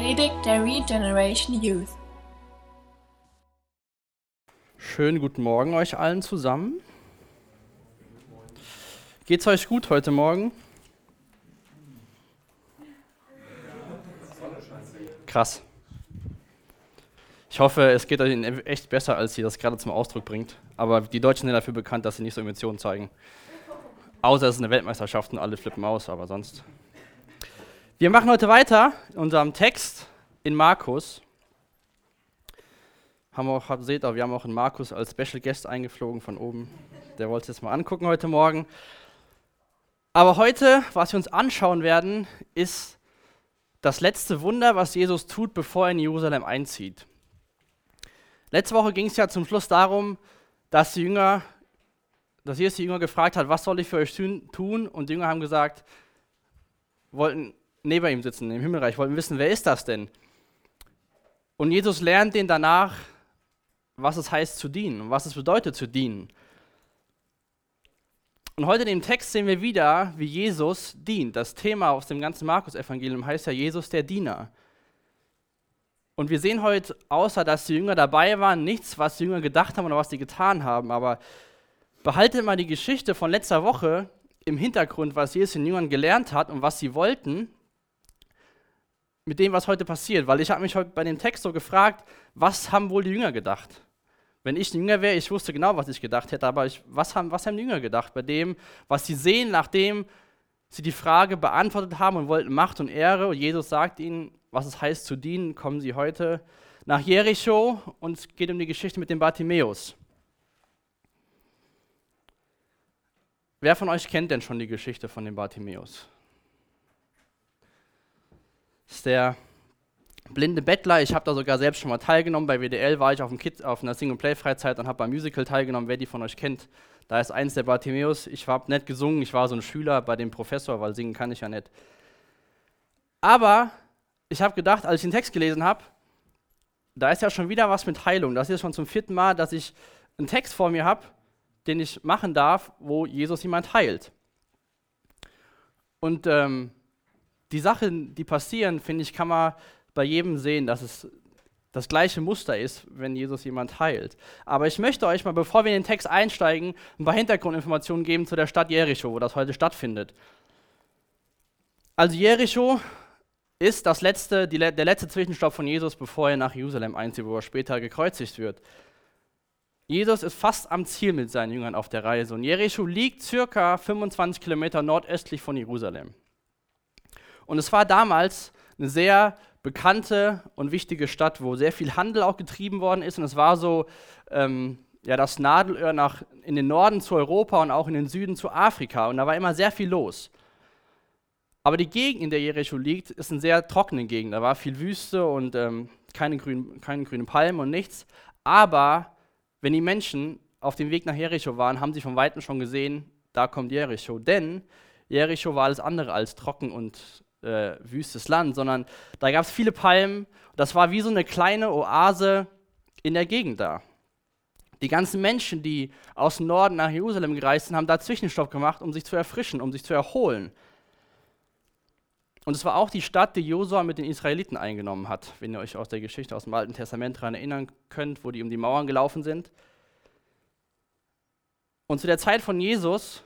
Predigt der Regeneration Youth. Schönen guten Morgen euch allen zusammen. Geht's euch gut heute Morgen? Krass. Ich hoffe, es geht euch echt besser, als ihr das gerade zum Ausdruck bringt. Aber die Deutschen sind dafür bekannt, dass sie nicht so Emotionen zeigen. Außer es ist eine Weltmeisterschaft und alle flippen aus, aber sonst. Wir machen heute weiter in unserem Text in Markus. Haben auch, seht auch, wir haben auch einen Markus als Special Guest eingeflogen von oben. Der wollte es jetzt mal angucken heute Morgen. Aber heute, was wir uns anschauen werden, ist das letzte Wunder, was Jesus tut, bevor er in Jerusalem einzieht. Letzte Woche ging es ja zum Schluss darum, dass die Jünger, dass Jesus die Jünger gefragt hat, was soll ich für euch tun? Und die Jünger haben gesagt, wollten neben ihm sitzen im Himmelreich, wollten wissen, wer ist das denn? Und Jesus lernt den danach, was es heißt zu dienen und was es bedeutet zu dienen. Und heute in dem Text sehen wir wieder, wie Jesus dient. Das Thema aus dem ganzen Markus-Evangelium heißt ja Jesus der Diener. Und wir sehen heute, außer dass die Jünger dabei waren, nichts, was die Jünger gedacht haben oder was sie getan haben. Aber behaltet mal die Geschichte von letzter Woche im Hintergrund, was Jesus den Jüngern gelernt hat und was sie wollten mit dem, was heute passiert. Weil ich habe mich heute bei dem Text so gefragt, was haben wohl die Jünger gedacht? Wenn ich ein Jünger wäre, ich wusste genau, was ich gedacht hätte, aber ich, was, haben, was haben die Jünger gedacht bei dem, was sie sehen, nachdem sie die Frage beantwortet haben und wollten Macht und Ehre und Jesus sagt ihnen, was es heißt zu dienen, kommen sie heute nach Jericho und es geht um die Geschichte mit dem Bartimäus. Wer von euch kennt denn schon die Geschichte von dem Bartimäus? Ist der blinde Bettler. Ich habe da sogar selbst schon mal teilgenommen. Bei WDL war ich auf, Kids, auf einer Sing-and-Play-Freizeit und habe beim Musical teilgenommen. Wer die von euch kennt, da ist eins der Bartimäus. Ich habe nicht gesungen, ich war so ein Schüler bei dem Professor, weil singen kann ich ja nicht. Aber ich habe gedacht, als ich den Text gelesen habe, da ist ja schon wieder was mit Heilung. Das ist schon zum vierten Mal, dass ich einen Text vor mir habe, den ich machen darf, wo Jesus jemand heilt. Und ähm, die Sachen, die passieren, finde ich, kann man bei jedem sehen, dass es das gleiche Muster ist, wenn Jesus jemand heilt. Aber ich möchte euch mal, bevor wir in den Text einsteigen, ein paar Hintergrundinformationen geben zu der Stadt Jericho, wo das heute stattfindet. Also Jericho ist das letzte, die, der letzte Zwischenstopp von Jesus, bevor er nach Jerusalem einzieht, wo er später gekreuzigt wird. Jesus ist fast am Ziel mit seinen Jüngern auf der Reise und Jericho liegt circa 25 Kilometer nordöstlich von Jerusalem. Und es war damals eine sehr bekannte und wichtige Stadt, wo sehr viel Handel auch getrieben worden ist. Und es war so ähm, ja, das Nadelöhr nach, in den Norden zu Europa und auch in den Süden zu Afrika. Und da war immer sehr viel los. Aber die Gegend, in der Jericho liegt, ist eine sehr trockene Gegend. Da war viel Wüste und ähm, keine, grün, keine grünen Palmen und nichts. Aber wenn die Menschen auf dem Weg nach Jericho waren, haben sie von Weitem schon gesehen, da kommt Jericho. Denn Jericho war alles andere als trocken und äh, wüstes Land, sondern da gab es viele Palmen. Das war wie so eine kleine Oase in der Gegend da. Die ganzen Menschen, die aus dem Norden nach Jerusalem gereist sind, haben da Zwischenstopp gemacht, um sich zu erfrischen, um sich zu erholen. Und es war auch die Stadt, die Josua mit den Israeliten eingenommen hat, wenn ihr euch aus der Geschichte aus dem Alten Testament daran erinnern könnt, wo die um die Mauern gelaufen sind. Und zu der Zeit von Jesus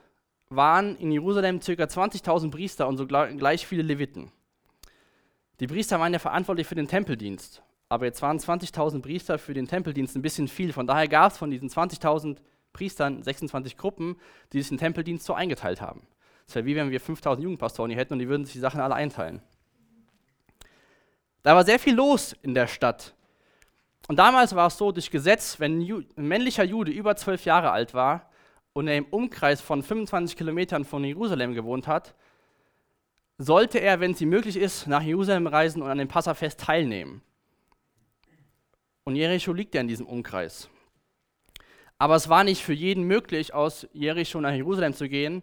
waren in Jerusalem ca. 20.000 Priester und so gleich viele Leviten. Die Priester waren ja verantwortlich für den Tempeldienst, aber jetzt waren 20.000 Priester für den Tempeldienst ein bisschen viel. Von daher gab es von diesen 20.000 Priestern 26 Gruppen, die sich den Tempeldienst so eingeteilt haben. Es wäre wie wenn wir 5.000 Jugendpastoren hier hätten und die würden sich die Sachen alle einteilen. Da war sehr viel los in der Stadt. Und damals war es so, durch Gesetz, wenn ein, männlicher Jude über zwölf Jahre alt war, und er im Umkreis von 25 Kilometern von Jerusalem gewohnt hat, sollte er, wenn es ihm möglich ist, nach Jerusalem reisen und an dem Passafest teilnehmen. Und Jericho liegt ja in diesem Umkreis. Aber es war nicht für jeden möglich, aus Jericho nach Jerusalem zu gehen,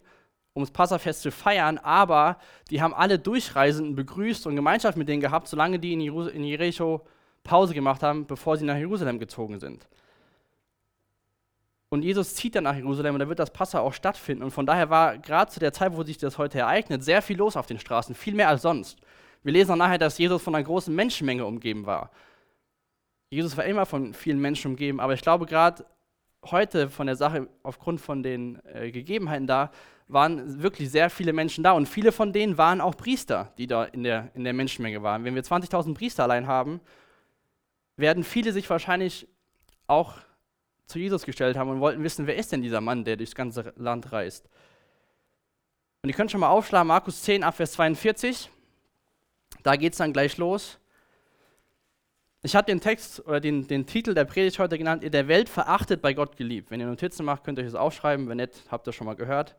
um das Passafest zu feiern, aber die haben alle Durchreisenden begrüßt und Gemeinschaft mit denen gehabt, solange die in Jericho Pause gemacht haben, bevor sie nach Jerusalem gezogen sind. Und Jesus zieht dann nach Jerusalem und da wird das Passa auch stattfinden. Und von daher war gerade zu der Zeit, wo sich das heute ereignet, sehr viel los auf den Straßen, viel mehr als sonst. Wir lesen auch nachher, dass Jesus von einer großen Menschenmenge umgeben war. Jesus war immer von vielen Menschen umgeben, aber ich glaube gerade heute von der Sache, aufgrund von den äh, Gegebenheiten da, waren wirklich sehr viele Menschen da und viele von denen waren auch Priester, die da in der, in der Menschenmenge waren. Wenn wir 20.000 Priester allein haben, werden viele sich wahrscheinlich auch zu Jesus gestellt haben und wollten wissen, wer ist denn dieser Mann, der durchs ganze Land reist. Und ihr könnt schon mal aufschlagen, Markus 10, Abvers 42. Da geht es dann gleich los. Ich habe den Text oder den, den Titel der Predigt heute genannt, ihr der Welt verachtet, bei Gott geliebt. Wenn ihr Notizen macht, könnt ihr euch das aufschreiben. Wenn nicht, habt ihr schon mal gehört.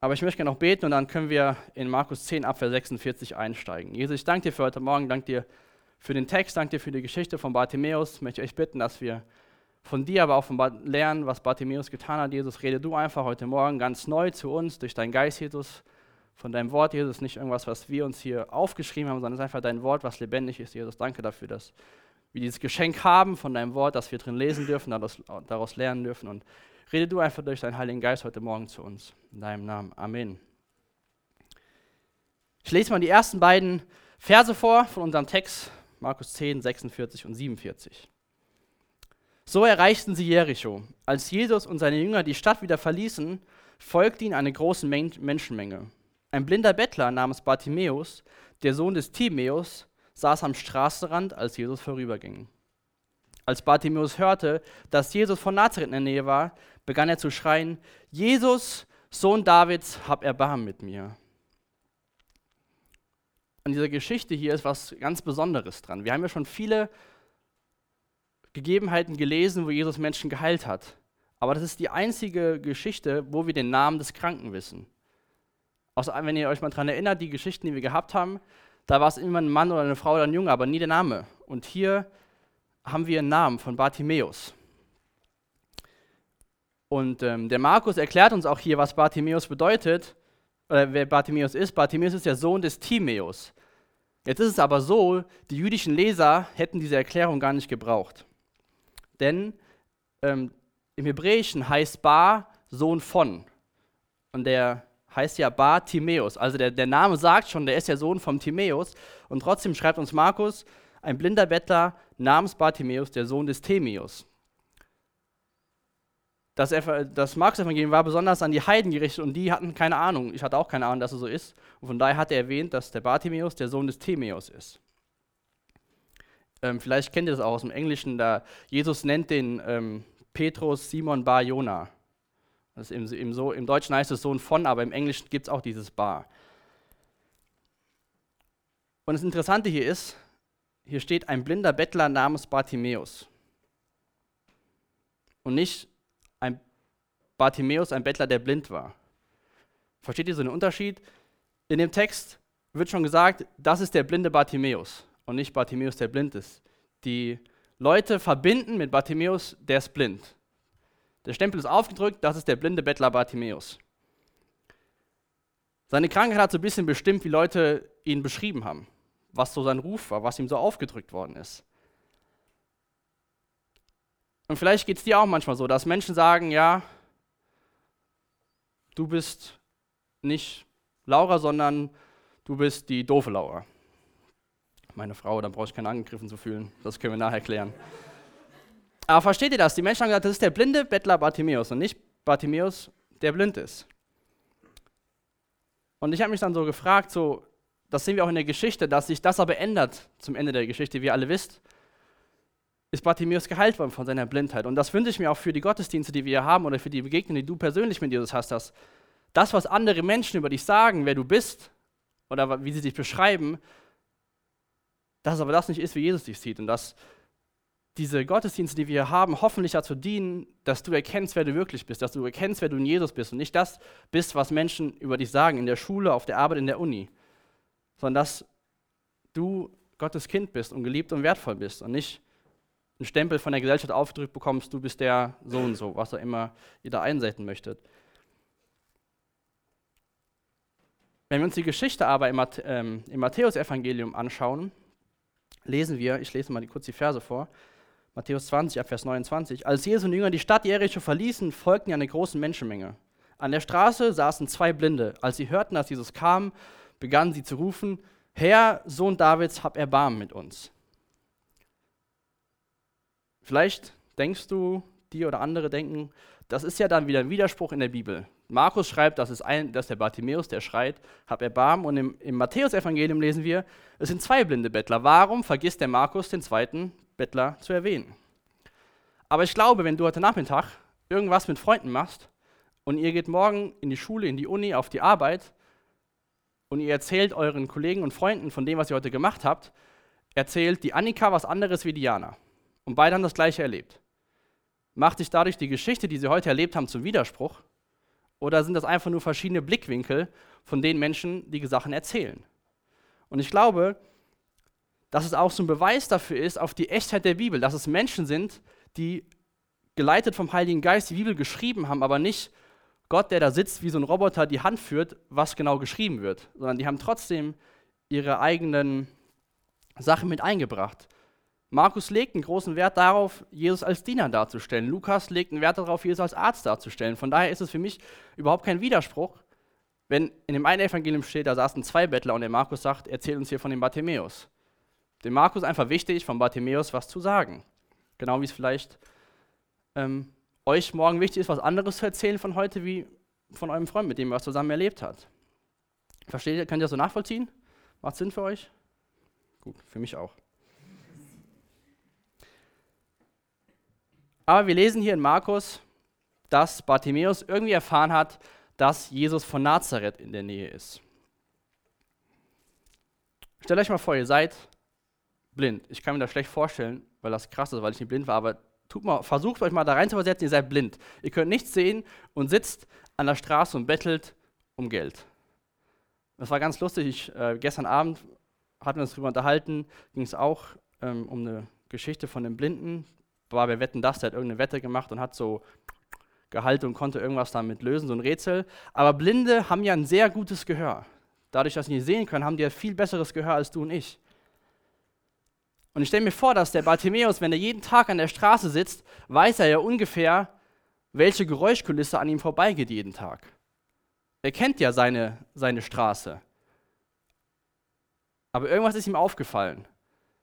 Aber ich möchte gerne noch beten und dann können wir in Markus 10, Abvers 46 einsteigen. Jesus, ich danke dir für heute Morgen, danke dir für den Text, danke dir für die Geschichte von Bartimäus. Ich möchte euch bitten, dass wir von dir, aber auch lernen, was Bartimäus getan hat. Jesus, rede du einfach heute Morgen ganz neu zu uns durch deinen Geist, Jesus, von deinem Wort, Jesus, nicht irgendwas, was wir uns hier aufgeschrieben haben, sondern es ist einfach dein Wort, was lebendig ist, Jesus. Danke dafür, dass wir dieses Geschenk haben von deinem Wort, dass wir drin lesen dürfen, daraus lernen dürfen. Und rede du einfach durch deinen Heiligen Geist heute Morgen zu uns. In deinem Namen. Amen. Ich lese mal die ersten beiden Verse vor von unserem Text, Markus 10, 46 und 47. So erreichten sie Jericho. Als Jesus und seine Jünger die Stadt wieder verließen, folgte ihnen eine große Men Menschenmenge. Ein blinder Bettler namens Bartimäus, der Sohn des Timäus, saß am Straßenrand, als Jesus vorüberging. Als Bartimäus hörte, dass Jesus von Nazareth in der Nähe war, begann er zu schreien: Jesus, Sohn Davids, hab Erbarmen mit mir. An dieser Geschichte hier ist was ganz Besonderes dran. Wir haben ja schon viele Gegebenheiten gelesen, wo Jesus Menschen geheilt hat. Aber das ist die einzige Geschichte, wo wir den Namen des Kranken wissen. Außer wenn ihr euch mal daran erinnert, die Geschichten, die wir gehabt haben, da war es immer ein Mann oder eine Frau oder ein Junge, aber nie der Name. Und hier haben wir einen Namen von Bartimäus. Und ähm, der Markus erklärt uns auch hier, was Bartimäus bedeutet, oder wer Bartimäus ist. Bartimäus ist der Sohn des Timäus. Jetzt ist es aber so, die jüdischen Leser hätten diese Erklärung gar nicht gebraucht. Denn ähm, im Hebräischen heißt Bar Sohn von. Und der heißt ja Bar Timäus. Also der, der Name sagt schon, der ist der Sohn vom Timäus. Und trotzdem schreibt uns Markus, ein blinder Bettler namens Bartimäus, der Sohn des Timäus. Das, das Markus-Evangelium war besonders an die Heiden gerichtet und die hatten keine Ahnung. Ich hatte auch keine Ahnung, dass es so ist. Und von daher hat er erwähnt, dass der Bartimäus der Sohn des Timäus ist. Ähm, vielleicht kennt ihr das auch aus dem Englischen, da Jesus nennt den ähm, Petrus Simon Bar Jona. Das im, im, so, Im Deutschen heißt es Sohn von, aber im Englischen gibt es auch dieses Bar. Und das Interessante hier ist, hier steht ein blinder Bettler namens Bartimäus. Und nicht ein Bartimäus, ein Bettler, der blind war. Versteht ihr so den Unterschied? In dem Text wird schon gesagt, das ist der blinde Bartimäus und nicht Bartimäus, der blind ist. Die Leute verbinden mit Bartimäus, der ist blind. Der Stempel ist aufgedrückt, das ist der blinde Bettler Bartimäus. Seine Krankheit hat so ein bisschen bestimmt, wie Leute ihn beschrieben haben, was so sein Ruf war, was ihm so aufgedrückt worden ist. Und vielleicht geht es dir auch manchmal so, dass Menschen sagen, ja, du bist nicht Laura, sondern du bist die doofe Laura meine Frau, dann brauche ich keinen angegriffen zu fühlen. Das können wir nachher klären. Aber versteht ihr das? Die Menschen haben gesagt, das ist der blinde Bettler Bartimäus und nicht Bartimäus, der blind ist. Und ich habe mich dann so gefragt, so, das sehen wir auch in der Geschichte, dass sich das aber ändert zum Ende der Geschichte, wie ihr alle wisst, ist Bartimäus geheilt worden von seiner Blindheit. Und das wünsche ich mir auch für die Gottesdienste, die wir hier haben oder für die Begegnungen, die du persönlich mit Jesus hast, dass das, was andere Menschen über dich sagen, wer du bist oder wie sie dich beschreiben, dass aber das nicht ist, wie Jesus dich sieht und dass diese Gottesdienste, die wir hier haben, hoffentlich dazu dienen, dass du erkennst, wer du wirklich bist, dass du erkennst, wer du in Jesus bist und nicht das bist, was Menschen über dich sagen, in der Schule, auf der Arbeit, in der Uni, sondern dass du Gottes Kind bist und geliebt und wertvoll bist und nicht einen Stempel von der Gesellschaft aufgedrückt bekommst, du bist der so und so, was auch immer ihr da einsetzen möchtet. Wenn wir uns die Geschichte aber im, ähm, im Matthäusevangelium anschauen, lesen wir, ich lese mal kurz die Verse vor, Matthäus 20, Vers 29. Als Jesus und Jünger die Stadt Jericho verließen, folgten eine große Menschenmenge. An der Straße saßen zwei Blinde. Als sie hörten, dass Jesus kam, begannen sie zu rufen, Herr, Sohn Davids, hab Erbarmen mit uns. Vielleicht denkst du, die oder andere denken, das ist ja dann wieder ein Widerspruch in der Bibel. Markus schreibt, das ist, ein, das ist der Bartimäus, der schreit, hab Erbarmen. Und im, im Matthäusevangelium lesen wir, es sind zwei blinde Bettler. Warum vergisst der Markus den zweiten Bettler zu erwähnen? Aber ich glaube, wenn du heute Nachmittag irgendwas mit Freunden machst und ihr geht morgen in die Schule, in die Uni, auf die Arbeit und ihr erzählt euren Kollegen und Freunden von dem, was ihr heute gemacht habt, erzählt die Annika was anderes wie Diana. Und beide haben das gleiche erlebt. Macht sich dadurch die Geschichte, die sie heute erlebt haben, zum Widerspruch? Oder sind das einfach nur verschiedene Blickwinkel von den Menschen, die Sachen erzählen? Und ich glaube, dass es auch so ein Beweis dafür ist, auf die Echtheit der Bibel, dass es Menschen sind, die geleitet vom Heiligen Geist die Bibel geschrieben haben, aber nicht Gott, der da sitzt, wie so ein Roboter die Hand führt, was genau geschrieben wird, sondern die haben trotzdem ihre eigenen Sachen mit eingebracht. Markus legt einen großen Wert darauf, Jesus als Diener darzustellen. Lukas legt einen Wert darauf, Jesus als Arzt darzustellen. Von daher ist es für mich überhaupt kein Widerspruch, wenn in dem einen Evangelium steht, da saßen zwei Bettler und der Markus sagt, erzähl uns hier von dem Bartimäus. Dem Markus einfach wichtig, von Bartimäus was zu sagen. Genau wie es vielleicht ähm, euch morgen wichtig ist, was anderes zu erzählen von heute, wie von eurem Freund, mit dem ihr was zusammen erlebt habt. Versteht ihr, könnt ihr das so nachvollziehen? Macht Sinn für euch? Gut, für mich auch. Aber wir lesen hier in Markus, dass Bartimäus irgendwie erfahren hat, dass Jesus von Nazareth in der Nähe ist. Stellt euch mal vor, ihr seid blind. Ich kann mir das schlecht vorstellen, weil das krass ist, weil ich nicht blind war, aber tut mal, versucht euch mal da rein zu versetzen, ihr seid blind. Ihr könnt nichts sehen und sitzt an der Straße und bettelt um Geld. Das war ganz lustig. Ich, äh, gestern Abend hatten wir uns darüber unterhalten, ging es auch ähm, um eine Geschichte von einem Blinden, war bei Wetten das, der hat irgendeine Wette gemacht und hat so Gehalte und konnte irgendwas damit lösen, so ein Rätsel. Aber Blinde haben ja ein sehr gutes Gehör. Dadurch, dass sie nicht sehen können, haben die ja viel besseres Gehör als du und ich. Und ich stelle mir vor, dass der Bartimäus, wenn er jeden Tag an der Straße sitzt, weiß er ja ungefähr, welche Geräuschkulisse an ihm vorbeigeht jeden Tag. Er kennt ja seine, seine Straße. Aber irgendwas ist ihm aufgefallen.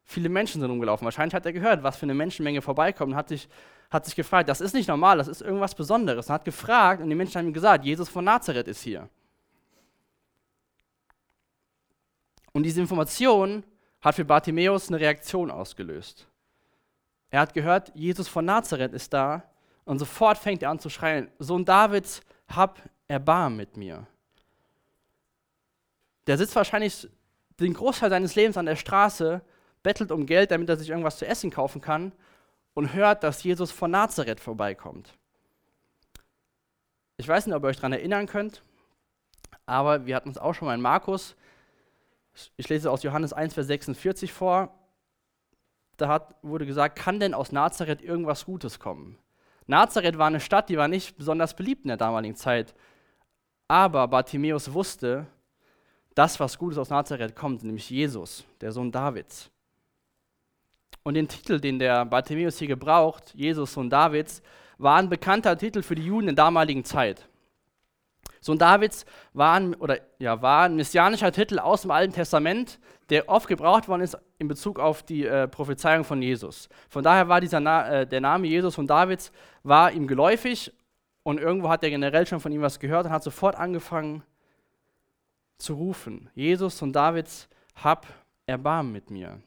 Viele Menschen sind rumgelaufen. Wahrscheinlich hat er gehört, was für eine Menschenmenge vorbeikommt und hat sich, hat sich gefragt, das ist nicht normal, das ist irgendwas Besonderes. Und hat gefragt und die Menschen haben ihm gesagt, Jesus von Nazareth ist hier. Und diese Information hat für Bartimäus eine Reaktion ausgelöst. Er hat gehört, Jesus von Nazareth ist da und sofort fängt er an zu schreien, Sohn Davids, hab Erbarm mit mir. Der sitzt wahrscheinlich den Großteil seines Lebens an der Straße bettelt um Geld, damit er sich irgendwas zu essen kaufen kann und hört, dass Jesus von Nazareth vorbeikommt. Ich weiß nicht, ob ihr euch daran erinnern könnt, aber wir hatten es auch schon mal in Markus. Ich lese aus Johannes 1, Vers 46 vor. Da hat, wurde gesagt, kann denn aus Nazareth irgendwas Gutes kommen? Nazareth war eine Stadt, die war nicht besonders beliebt in der damaligen Zeit. Aber Bartimäus wusste, dass was Gutes aus Nazareth kommt, nämlich Jesus, der Sohn Davids. Und den Titel, den der Bartimäus hier gebraucht, Jesus Sohn Davids, war ein bekannter Titel für die Juden in der damaligen Zeit. Sohn Davids war ein, oder, ja, war ein messianischer Titel aus dem Alten Testament, der oft gebraucht worden ist in Bezug auf die äh, Prophezeiung von Jesus. Von daher war dieser Na äh, der Name Jesus von Davids war ihm geläufig und irgendwo hat er generell schon von ihm was gehört und hat sofort angefangen zu rufen: Jesus von Davids, hab Erbarmen mit mir.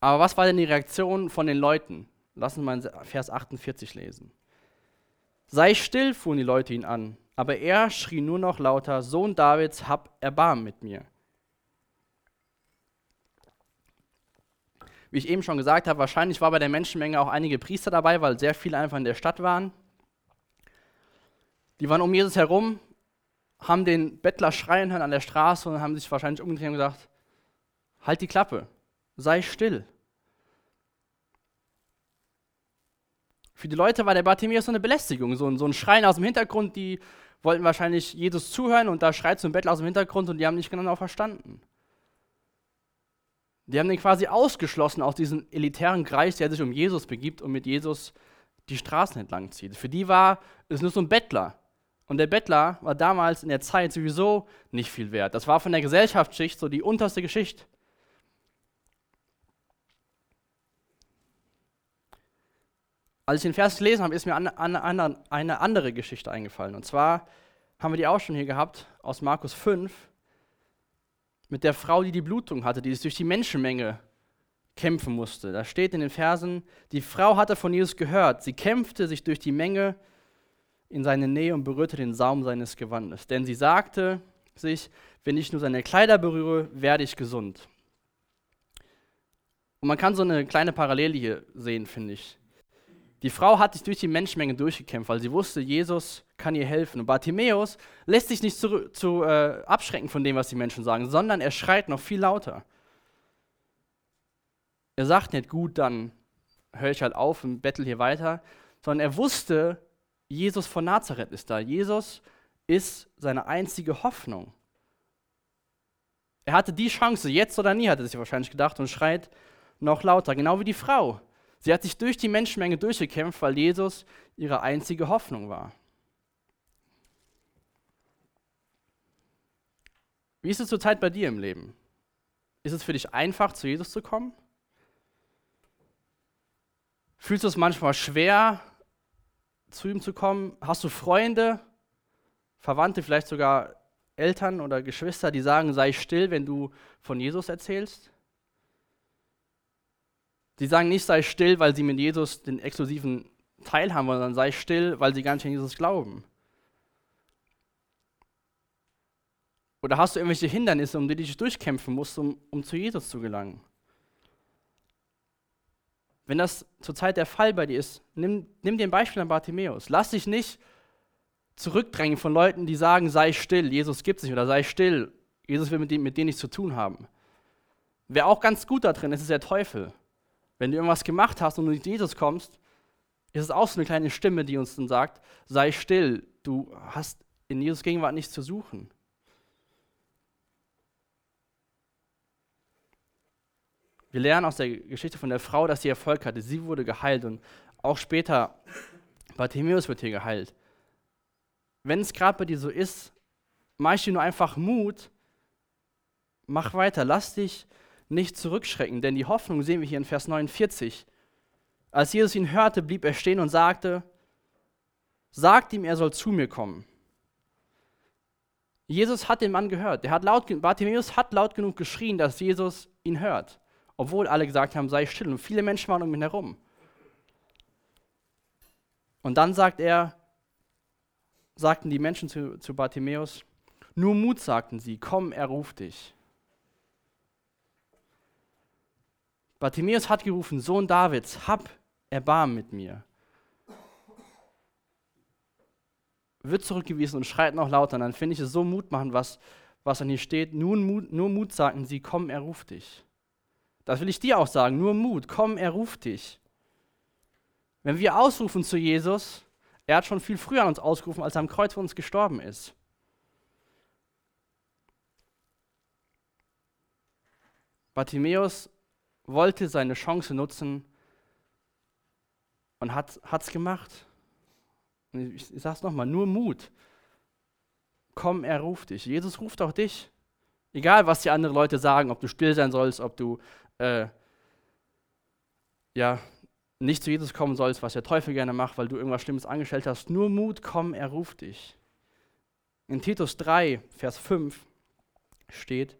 Aber was war denn die Reaktion von den Leuten? Lass uns mal Vers 48 lesen. Sei still, fuhren die Leute ihn an, aber er schrie nur noch lauter, Sohn Davids, hab Erbarmen mit mir. Wie ich eben schon gesagt habe, wahrscheinlich war bei der Menschenmenge auch einige Priester dabei, weil sehr viele einfach in der Stadt waren. Die waren um Jesus herum, haben den Bettler schreien hören an der Straße und haben sich wahrscheinlich umgedreht und gesagt, halt die Klappe, sei still. Für die Leute war der Bartimäus so eine Belästigung, so ein, so ein Schreien aus dem Hintergrund, die wollten wahrscheinlich Jesus zuhören und da schreit so ein Bettler aus dem Hintergrund und die haben nicht genau verstanden. Die haben den quasi ausgeschlossen aus diesem elitären Kreis, der sich um Jesus begibt und mit Jesus die Straßen entlang zieht. Für die war es nur so ein Bettler. Und der Bettler war damals in der Zeit sowieso nicht viel wert. Das war von der Gesellschaftsschicht so die unterste Geschichte. Als ich den Vers gelesen habe, ist mir eine, eine, eine andere Geschichte eingefallen. Und zwar haben wir die auch schon hier gehabt aus Markus 5 mit der Frau, die die Blutung hatte, die sich durch die Menschenmenge kämpfen musste. Da steht in den Versen, die Frau hatte von Jesus gehört. Sie kämpfte sich durch die Menge in seine Nähe und berührte den Saum seines Gewandes. Denn sie sagte sich, wenn ich nur seine Kleider berühre, werde ich gesund. Und man kann so eine kleine Parallele hier sehen, finde ich. Die Frau hat sich durch die Menschenmenge durchgekämpft, weil sie wusste, Jesus kann ihr helfen. Und Bartimäus lässt sich nicht zu, zu äh, abschrecken von dem, was die Menschen sagen, sondern er schreit noch viel lauter. Er sagt nicht, gut, dann höre ich halt auf und bettel hier weiter, sondern er wusste, Jesus von Nazareth ist da. Jesus ist seine einzige Hoffnung. Er hatte die Chance, jetzt oder nie, hat er sich wahrscheinlich gedacht und schreit noch lauter, genau wie die Frau. Sie hat sich durch die Menschenmenge durchgekämpft, weil Jesus ihre einzige Hoffnung war. Wie ist es zurzeit bei dir im Leben? Ist es für dich einfach, zu Jesus zu kommen? Fühlst du es manchmal schwer, zu ihm zu kommen? Hast du Freunde, Verwandte, vielleicht sogar Eltern oder Geschwister, die sagen, sei still, wenn du von Jesus erzählst? Die sagen nicht, sei still, weil sie mit Jesus den exklusiven Teil haben, sondern sei still, weil sie gar nicht an Jesus glauben. Oder hast du irgendwelche Hindernisse, um die du dich durchkämpfen musst, um, um zu Jesus zu gelangen? Wenn das zurzeit der Fall bei dir ist, nimm, nimm dir ein Beispiel an Bartimäus. Lass dich nicht zurückdrängen von Leuten, die sagen, sei still, Jesus gibt sich oder sei still, Jesus will mit, dem, mit denen nichts zu tun haben. Wer auch ganz gut da drin ist, ist der Teufel. Wenn du irgendwas gemacht hast und du mit Jesus kommst, ist es auch so eine kleine Stimme, die uns dann sagt, sei still, du hast in Jesus Gegenwart nichts zu suchen. Wir lernen aus der Geschichte von der Frau, dass sie Erfolg hatte. Sie wurde geheilt und auch später Bartimäus wird hier geheilt. Wenn es gerade bei dir so ist, mach dir nur einfach Mut, mach weiter, lass dich nicht zurückschrecken, denn die Hoffnung sehen wir hier in Vers 49. Als Jesus ihn hörte, blieb er stehen und sagte, sagt ihm, er soll zu mir kommen. Jesus hat den Mann gehört. Der hat laut, Bartimäus hat laut genug geschrien, dass Jesus ihn hört obwohl alle gesagt haben, sei still. Und viele Menschen waren um ihn herum. Und dann sagt er, sagten die Menschen zu, zu Bartimäus, nur Mut, sagten sie, komm, er ruft dich. Bartimäus hat gerufen, Sohn Davids, hab Erbarmen mit mir. Wird zurückgewiesen und schreit noch lauter. Und dann finde ich es so mutmachend, was, was dann hier steht. Nur Mut, nur Mut sagten sie, komm, er ruft dich. Das will ich dir auch sagen. Nur Mut. Komm, er ruft dich. Wenn wir ausrufen zu Jesus, er hat schon viel früher an uns ausgerufen, als er am Kreuz für uns gestorben ist. Bartimäus wollte seine Chance nutzen und hat es gemacht. ich, ich sage es nochmal, nur Mut. Komm, er ruft dich. Jesus ruft auch dich. Egal, was die anderen Leute sagen, ob du still sein sollst, ob du äh, ja, nicht zu Jesus kommen sollst, was der Teufel gerne macht, weil du irgendwas Schlimmes angestellt hast. Nur Mut, komm, er ruft dich. In Titus 3, Vers 5 steht,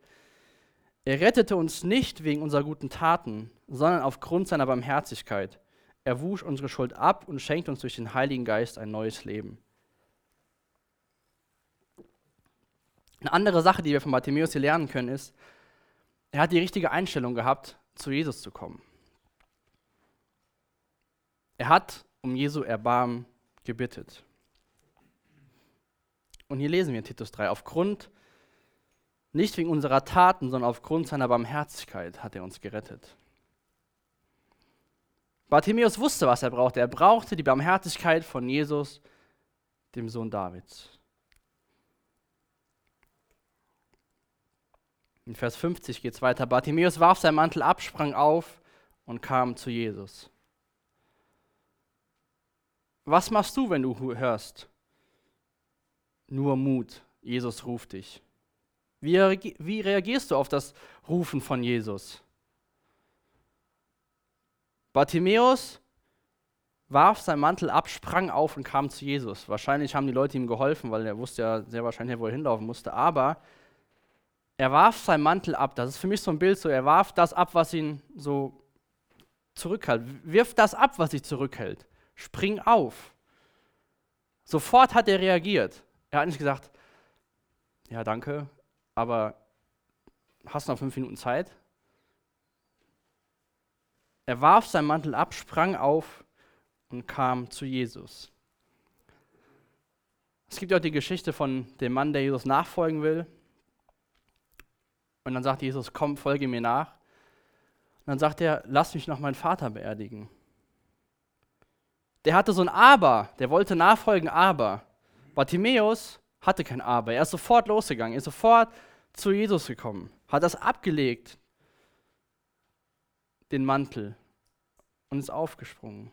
er rettete uns nicht wegen unserer guten Taten, sondern aufgrund seiner Barmherzigkeit. Er wusch unsere Schuld ab und schenkt uns durch den Heiligen Geist ein neues Leben. Eine andere Sache, die wir von Bartimäus hier lernen können, ist, er hat die richtige Einstellung gehabt, zu Jesus zu kommen. Er hat um Jesu Erbarmen gebittet. Und hier lesen wir in Titus 3, aufgrund, nicht wegen unserer Taten, sondern aufgrund seiner Barmherzigkeit hat er uns gerettet. Bartimäus wusste, was er brauchte. Er brauchte die Barmherzigkeit von Jesus, dem Sohn Davids. In Vers 50 geht es weiter. Bartimäus warf seinen Mantel ab, sprang auf und kam zu Jesus. Was machst du, wenn du hörst? nur Mut, Jesus ruft dich. Wie, wie reagierst du auf das Rufen von Jesus? Bartimäus warf seinen Mantel ab, sprang auf und kam zu Jesus. Wahrscheinlich haben die Leute ihm geholfen, weil er wusste ja sehr wahrscheinlich, wo er hinlaufen musste. Aber er warf seinen Mantel ab. Das ist für mich so ein Bild so. Er warf das ab, was ihn so zurückhält. Wirf das ab, was dich zurückhält. Spring auf. Sofort hat er reagiert. Er hat nicht gesagt, ja danke, aber hast noch fünf Minuten Zeit? Er warf seinen Mantel ab, sprang auf und kam zu Jesus. Es gibt ja auch die Geschichte von dem Mann, der Jesus nachfolgen will. Und dann sagt Jesus, komm, folge mir nach. Und dann sagt er, lass mich noch meinen Vater beerdigen. Der hatte so ein Aber, der wollte nachfolgen, aber. Bartimäus hatte kein Aber. Er ist sofort losgegangen, er ist sofort zu Jesus gekommen, hat das abgelegt, den Mantel, und ist aufgesprungen.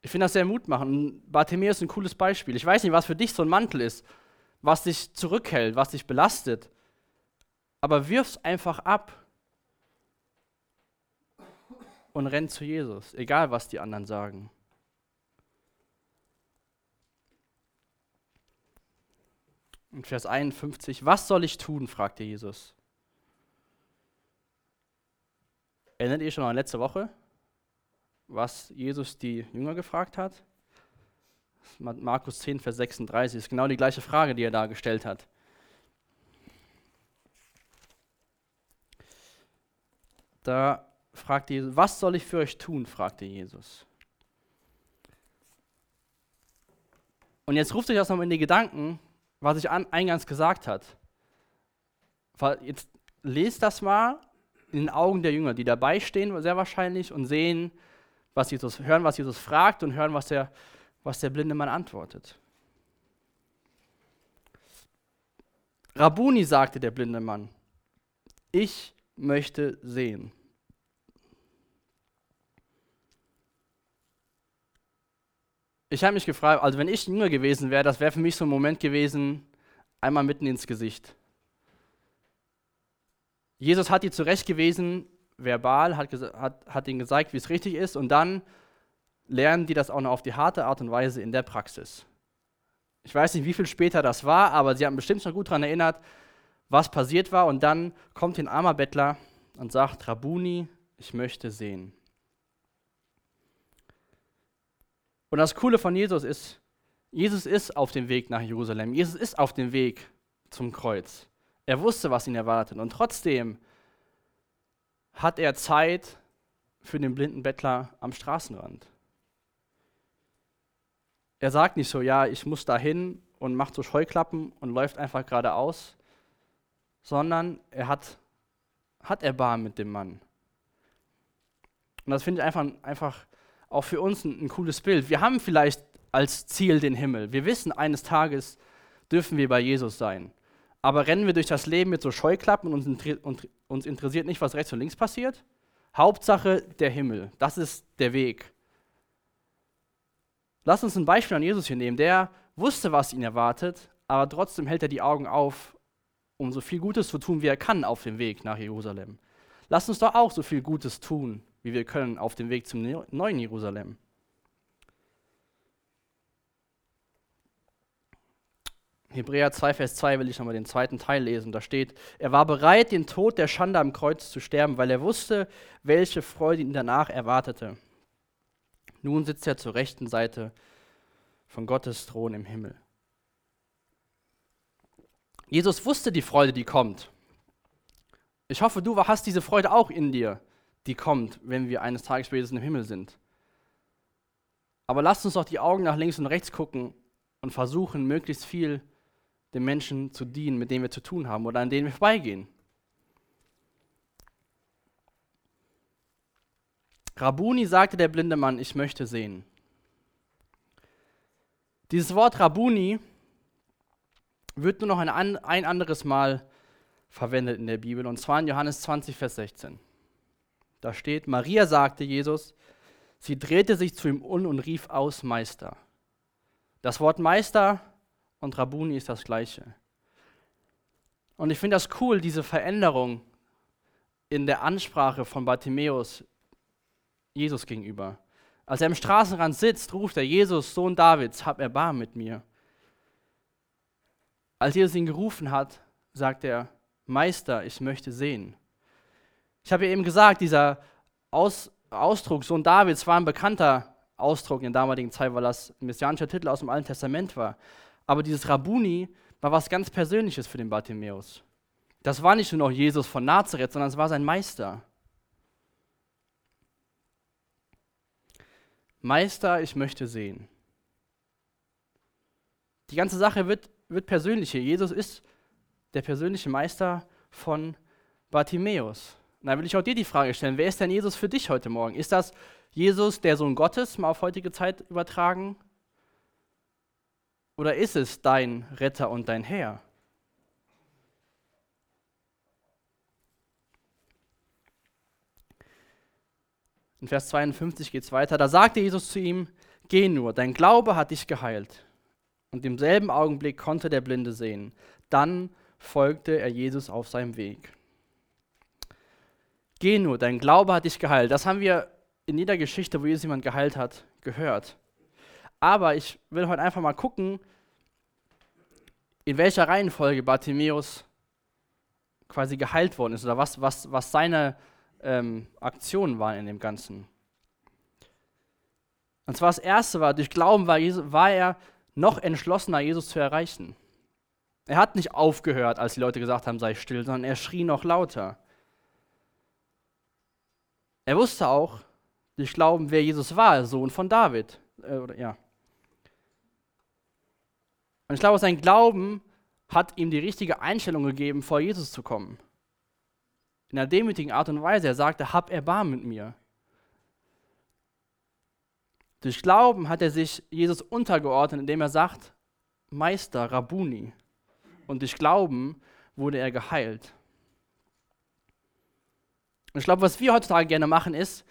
Ich finde das sehr mutmachend. Bartimäus ist ein cooles Beispiel. Ich weiß nicht, was für dich so ein Mantel ist, was dich zurückhält, was dich belastet. Aber wirf's einfach ab und renn zu Jesus, egal was die anderen sagen. In Vers 51, was soll ich tun? fragte Jesus. Erinnert ihr schon an letzte Woche, was Jesus die Jünger gefragt hat? Markus 10, Vers 36 ist genau die gleiche Frage, die er da gestellt hat. Da fragte Jesus, was soll ich für euch tun? fragte Jesus. Und jetzt ruft euch das nochmal in die Gedanken, was ich an, eingangs gesagt hat. Jetzt lest das mal in den Augen der Jünger, die dabei stehen, sehr wahrscheinlich, und sehen, was Jesus, hören, was Jesus fragt und hören, was der, was der blinde Mann antwortet. Rabuni, sagte der blinde Mann, ich möchte sehen. Ich habe mich gefragt, also wenn ich Jünger gewesen wäre, das wäre für mich so ein Moment gewesen, einmal mitten ins Gesicht. Jesus hat die zurechtgewiesen, verbal, hat, hat, hat ihnen gezeigt, wie es richtig ist, und dann lernen die das auch noch auf die harte Art und Weise in der Praxis. Ich weiß nicht, wie viel später das war, aber sie haben bestimmt noch gut daran erinnert, was passiert war. Und dann kommt ein armer Bettler und sagt, Rabuni, ich möchte sehen. Und das Coole von Jesus ist, Jesus ist auf dem Weg nach Jerusalem. Jesus ist auf dem Weg zum Kreuz. Er wusste, was ihn erwartet. Und trotzdem hat er Zeit für den blinden Bettler am Straßenrand. Er sagt nicht so, ja, ich muss da hin und macht so Scheuklappen und läuft einfach geradeaus, sondern er hat, hat Erbarmen mit dem Mann. Und das finde ich einfach, einfach auch für uns ein, ein cooles Bild. Wir haben vielleicht als Ziel den Himmel. Wir wissen, eines Tages dürfen wir bei Jesus sein. Aber rennen wir durch das Leben mit so Scheuklappen und uns, und uns interessiert nicht, was rechts und links passiert? Hauptsache der Himmel. Das ist der Weg. Lass uns ein Beispiel an Jesus hier nehmen. Der wusste, was ihn erwartet, aber trotzdem hält er die Augen auf, um so viel Gutes zu tun, wie er kann auf dem Weg nach Jerusalem. Lass uns doch auch so viel Gutes tun, wie wir können auf dem Weg zum neuen Jerusalem. Hebräer 2, Vers 2 will ich nochmal den zweiten Teil lesen. Da steht, er war bereit, den Tod der Schande am Kreuz zu sterben, weil er wusste, welche Freude ihn danach erwartete. Nun sitzt er zur rechten Seite von Gottes Thron im Himmel. Jesus wusste die Freude, die kommt. Ich hoffe, du hast diese Freude auch in dir, die kommt, wenn wir eines Tages spätestens im Himmel sind. Aber lasst uns doch die Augen nach links und rechts gucken und versuchen, möglichst viel den Menschen zu dienen, mit denen wir zu tun haben oder an denen wir vorbeigehen. Rabuni sagte der blinde Mann, ich möchte sehen. Dieses Wort Rabuni wird nur noch ein, ein anderes Mal verwendet in der Bibel, und zwar in Johannes 20, Vers 16. Da steht, Maria sagte Jesus, sie drehte sich zu ihm um und rief aus, Meister, Das Wort Meister und Rabuni ist das gleiche. Und ich finde das cool, diese Veränderung in der Ansprache von Bartimäus Jesus gegenüber. Als er am Straßenrand sitzt, ruft er, Jesus, Sohn Davids, hab Erbarm mit mir. Als Jesus ihn gerufen hat, sagt er, Meister, ich möchte sehen. Ich habe ja eben gesagt, dieser Aus, Ausdruck, Sohn Davids, war ein bekannter Ausdruck in der damaligen Zeit, weil das ein messianischer Titel aus dem Alten Testament war. Aber dieses Rabuni war was ganz Persönliches für den Bartimäus. Das war nicht nur noch Jesus von Nazareth, sondern es war sein Meister. Meister, ich möchte sehen. Die ganze Sache wird, wird persönlicher. Jesus ist der persönliche Meister von Bartimäus. Und da will ich auch dir die Frage stellen, wer ist denn Jesus für dich heute Morgen? Ist das Jesus, der Sohn Gottes, mal auf heutige Zeit übertragen? Oder ist es dein Retter und dein Herr? In Vers 52 geht es weiter. Da sagte Jesus zu ihm, geh nur, dein Glaube hat dich geheilt. Und im selben Augenblick konnte der Blinde sehen. Dann folgte er Jesus auf seinem Weg. Geh nur, dein Glaube hat dich geheilt. Das haben wir in jeder Geschichte, wo Jesus jemand geheilt hat, gehört. Aber ich will heute einfach mal gucken, in welcher Reihenfolge Bartimäus quasi geheilt worden ist oder was, was, was seine ähm, Aktionen waren in dem Ganzen. Und zwar das erste war, durch Glauben war, Jesus, war er noch entschlossener, Jesus zu erreichen. Er hat nicht aufgehört, als die Leute gesagt haben, sei still, sondern er schrie noch lauter. Er wusste auch, durch Glauben, wer Jesus war, Sohn von David. Äh, oder, ja. Und ich glaube, sein Glauben hat ihm die richtige Einstellung gegeben, vor Jesus zu kommen in einer demütigen Art und Weise. Er sagte, hab Erbarm mit mir. Durch Glauben hat er sich Jesus untergeordnet, indem er sagt, Meister, Rabuni. Und durch Glauben wurde er geheilt. Und ich glaube, was wir heutzutage gerne machen, ist,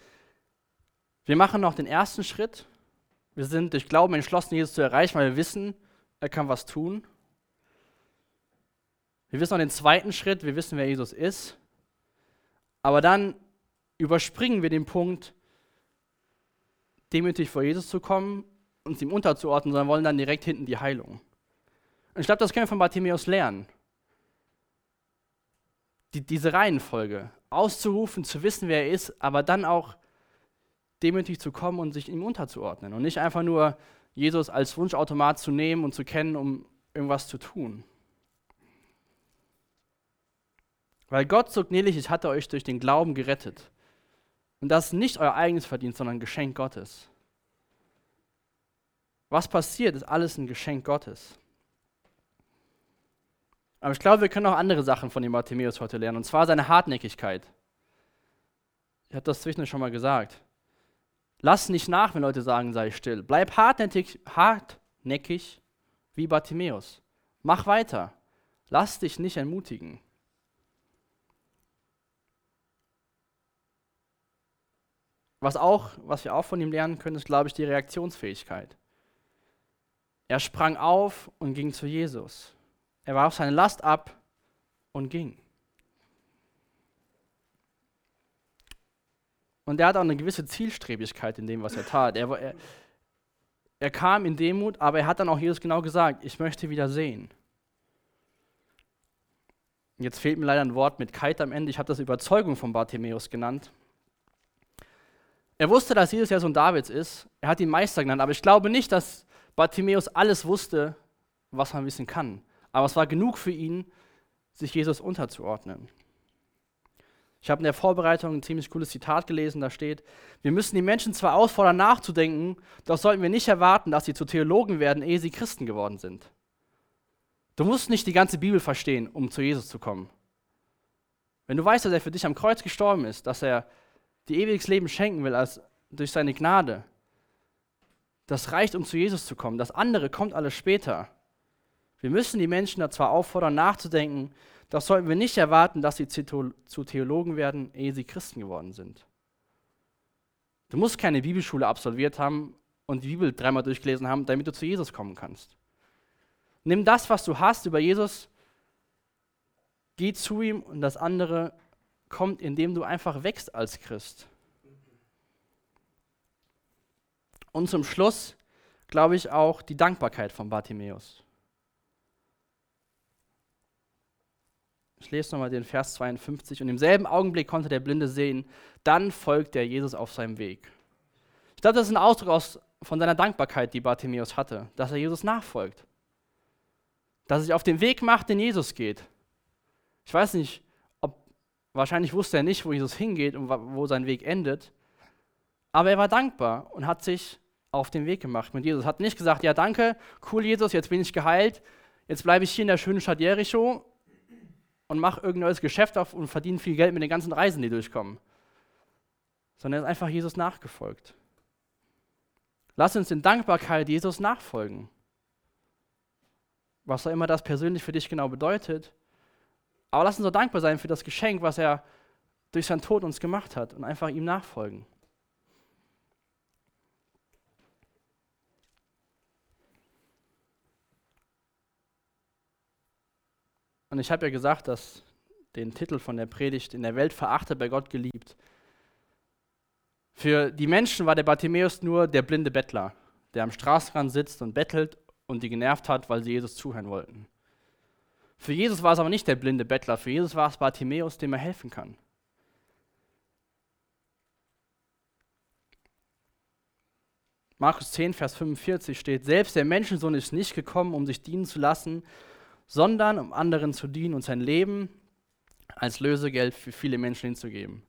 wir machen noch den ersten Schritt. Wir sind durch Glauben entschlossen, Jesus zu erreichen, weil wir wissen, er kann was tun. Wir wissen noch den zweiten Schritt, wir wissen, wer Jesus ist. Aber dann überspringen wir den Punkt, demütig vor Jesus zu kommen, uns ihm unterzuordnen, sondern wollen dann direkt hinten die Heilung. Und ich glaube, das können wir von Bartimäus lernen. Die, diese Reihenfolge, auszurufen, zu wissen, wer er ist, aber dann auch demütig zu kommen und sich ihm unterzuordnen und nicht einfach nur Jesus als Wunschautomat zu nehmen und zu kennen, um irgendwas zu tun. Weil Gott so gnädig ist, hat er euch durch den Glauben gerettet. Und das ist nicht euer eigenes Verdienst, sondern ein Geschenk Gottes. Was passiert, ist alles ein Geschenk Gottes. Aber ich glaube, wir können auch andere Sachen von dem Bartimäus heute lernen, und zwar seine Hartnäckigkeit. Ich habe das zwischendurch schon mal gesagt. Lass nicht nach, wenn Leute sagen, sei still. Bleib hartnäckig, hartnäckig wie Bartimäus. Mach weiter. Lass dich nicht entmutigen. Was, auch, was wir auch von ihm lernen können, ist, glaube ich, die Reaktionsfähigkeit. Er sprang auf und ging zu Jesus. Er warf seine Last ab und ging. Und er hat auch eine gewisse Zielstrebigkeit in dem, was er tat. Er, er, er kam in Demut, aber er hat dann auch Jesus genau gesagt, ich möchte wieder sehen. Jetzt fehlt mir leider ein Wort mit Kite am Ende. Ich habe das Überzeugung von Bartimäus genannt. Er wusste, dass Jesus der Sohn Davids ist. Er hat ihn Meister genannt, aber ich glaube nicht, dass Bartimäus alles wusste, was man wissen kann. Aber es war genug für ihn, sich Jesus unterzuordnen. Ich habe in der Vorbereitung ein ziemlich cooles Zitat gelesen, da steht, wir müssen die Menschen zwar auffordern, nachzudenken, doch sollten wir nicht erwarten, dass sie zu Theologen werden, ehe sie Christen geworden sind. Du musst nicht die ganze Bibel verstehen, um zu Jesus zu kommen. Wenn du weißt, dass er für dich am Kreuz gestorben ist, dass er die ewiges Leben schenken will, als durch seine Gnade. Das reicht, um zu Jesus zu kommen. Das andere kommt alles später. Wir müssen die Menschen da zwar auffordern, nachzudenken, doch sollten wir nicht erwarten, dass sie zu Theologen werden, ehe sie Christen geworden sind. Du musst keine Bibelschule absolviert haben, und die Bibel dreimal durchgelesen haben, damit du zu Jesus kommen kannst. Nimm das, was du hast über Jesus, geh zu ihm und das andere kommt, indem du einfach wächst als Christ. Und zum Schluss glaube ich auch die Dankbarkeit von Bartimäus. Ich lese nochmal den Vers 52. Und im selben Augenblick konnte der Blinde sehen, dann folgt er Jesus auf seinem Weg. Ich glaube, das ist ein Ausdruck aus, von seiner Dankbarkeit, die Bartimäus hatte, dass er Jesus nachfolgt. Dass er sich auf den Weg macht, den Jesus geht. Ich weiß nicht, ob, wahrscheinlich wusste er nicht, wo Jesus hingeht und wo sein Weg endet, aber er war dankbar und hat sich auf den Weg gemacht mit Jesus. Hat nicht gesagt, ja danke, cool Jesus, jetzt bin ich geheilt, jetzt bleibe ich hier in der schönen Stadt Jericho und mache irgendein neues Geschäft auf und verdiene viel Geld mit den ganzen Reisen, die durchkommen. Sondern er ist einfach Jesus nachgefolgt. Lass uns in Dankbarkeit Jesus nachfolgen. Was auch immer das persönlich für dich genau bedeutet. Aber lass uns so dankbar sein für das Geschenk, was er durch seinen Tod uns gemacht hat und einfach ihm nachfolgen. Und ich habe ja gesagt, dass den Titel von der Predigt in der Welt verachtet, bei Gott geliebt. Für die Menschen war der Bartimäus nur der blinde Bettler, der am Straßenrand sitzt und bettelt und die genervt hat, weil sie Jesus zuhören wollten. Für Jesus war es aber nicht der blinde Bettler, für Jesus war es Bartimäus, dem er helfen kann. Markus 10, Vers 45 steht, selbst der Menschensohn ist nicht gekommen, um sich dienen zu lassen, sondern um anderen zu dienen und sein Leben als Lösegeld für viele Menschen hinzugeben.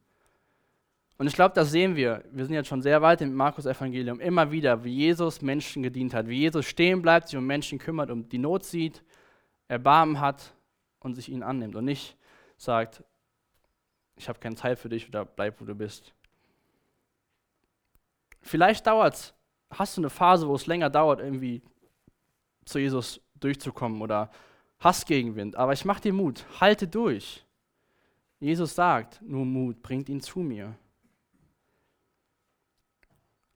Und ich glaube, das sehen wir. Wir sind jetzt schon sehr weit im Markus-Evangelium. Immer wieder, wie Jesus Menschen gedient hat, wie Jesus stehen bleibt, sich um Menschen kümmert, um die Not sieht, Erbarmen hat und sich ihnen annimmt und nicht sagt, ich habe keine Zeit für dich oder bleib, wo du bist. Vielleicht dauert es, hast du eine Phase, wo es länger dauert, irgendwie zu Jesus durchzukommen oder hast Gegenwind, aber ich mache dir Mut, halte durch. Jesus sagt, nur Mut bringt ihn zu mir.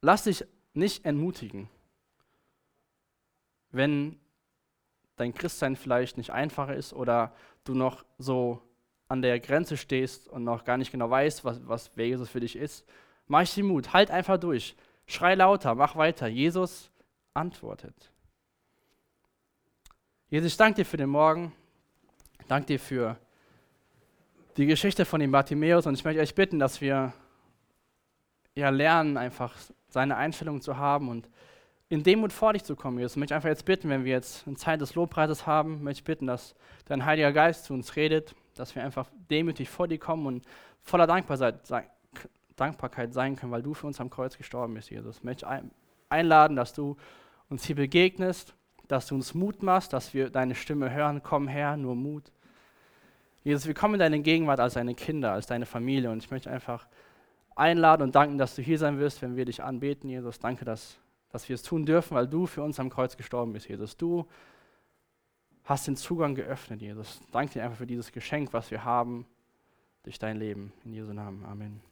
Lass dich nicht entmutigen, wenn dein Christsein vielleicht nicht einfacher ist oder du noch so an der Grenze stehst und noch gar nicht genau weißt, was, was wer Jesus für dich ist. Mach dir Mut, halt einfach durch. Schrei lauter, mach weiter. Jesus antwortet. Jesus, ich danke dir für den Morgen. Ich danke dir für die Geschichte von dem Bartimäus und ich möchte euch bitten, dass wir ja lernen, einfach seine Einstellung zu haben und in Demut vor dich zu kommen, Jesus. Ich möchte einfach jetzt bitten, wenn wir jetzt eine Zeit des Lobpreises haben, möchte ich bitten, dass dein Heiliger Geist zu uns redet, dass wir einfach demütig vor dir kommen und voller Dankbarkeit, sein können, weil du für uns am Kreuz gestorben bist, Jesus. Ich möchte einladen, dass du uns hier begegnest, dass du uns Mut machst, dass wir deine Stimme hören. Komm her, nur Mut. Jesus, wir kommen in deine Gegenwart als deine Kinder, als deine Familie und ich möchte einfach einladen und danken, dass du hier sein wirst, wenn wir dich anbeten, Jesus. Danke, dass, dass wir es tun dürfen, weil du für uns am Kreuz gestorben bist, Jesus. Du hast den Zugang geöffnet, Jesus. Danke dir einfach für dieses Geschenk, was wir haben durch dein Leben. In Jesu Namen. Amen.